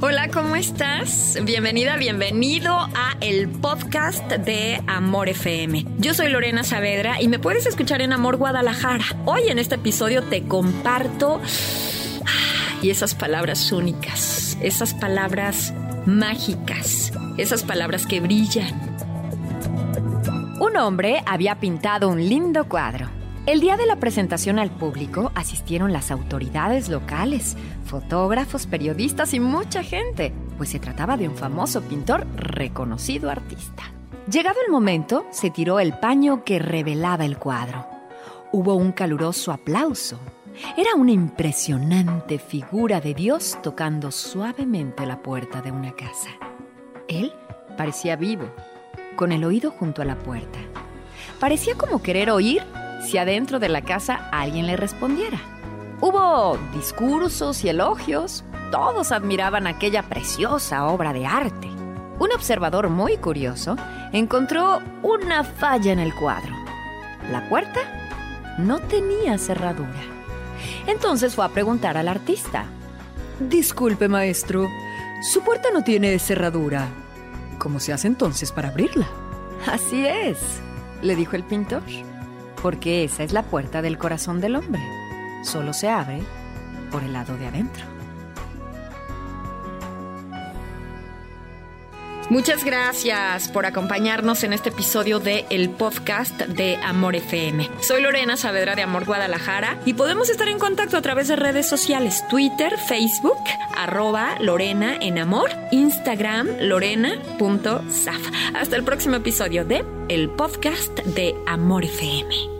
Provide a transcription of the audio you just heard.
Hola, ¿cómo estás? Bienvenida, bienvenido a el podcast de Amor FM. Yo soy Lorena Saavedra y me puedes escuchar en Amor Guadalajara. Hoy en este episodio te comparto y esas palabras únicas, esas palabras mágicas, esas palabras que brillan. Un hombre había pintado un lindo cuadro. El día de la presentación al público asistieron las autoridades locales, fotógrafos, periodistas y mucha gente, pues se trataba de un famoso pintor reconocido artista. Llegado el momento, se tiró el paño que revelaba el cuadro. Hubo un caluroso aplauso. Era una impresionante figura de Dios tocando suavemente la puerta de una casa. Él parecía vivo, con el oído junto a la puerta. Parecía como querer oír si adentro de la casa alguien le respondiera. Hubo discursos y elogios. Todos admiraban aquella preciosa obra de arte. Un observador muy curioso encontró una falla en el cuadro. La puerta no tenía cerradura. Entonces fue a preguntar al artista. Disculpe, maestro, su puerta no tiene cerradura. ¿Cómo se hace entonces para abrirla? Así es, le dijo el pintor, porque esa es la puerta del corazón del hombre. Solo se abre por el lado de adentro. Muchas gracias por acompañarnos en este episodio de el podcast de Amor FM. Soy Lorena Saavedra de Amor Guadalajara y podemos estar en contacto a través de redes sociales Twitter, Facebook, arroba Lorena en Amor, Instagram lorena.saf. Hasta el próximo episodio de el podcast de Amor FM.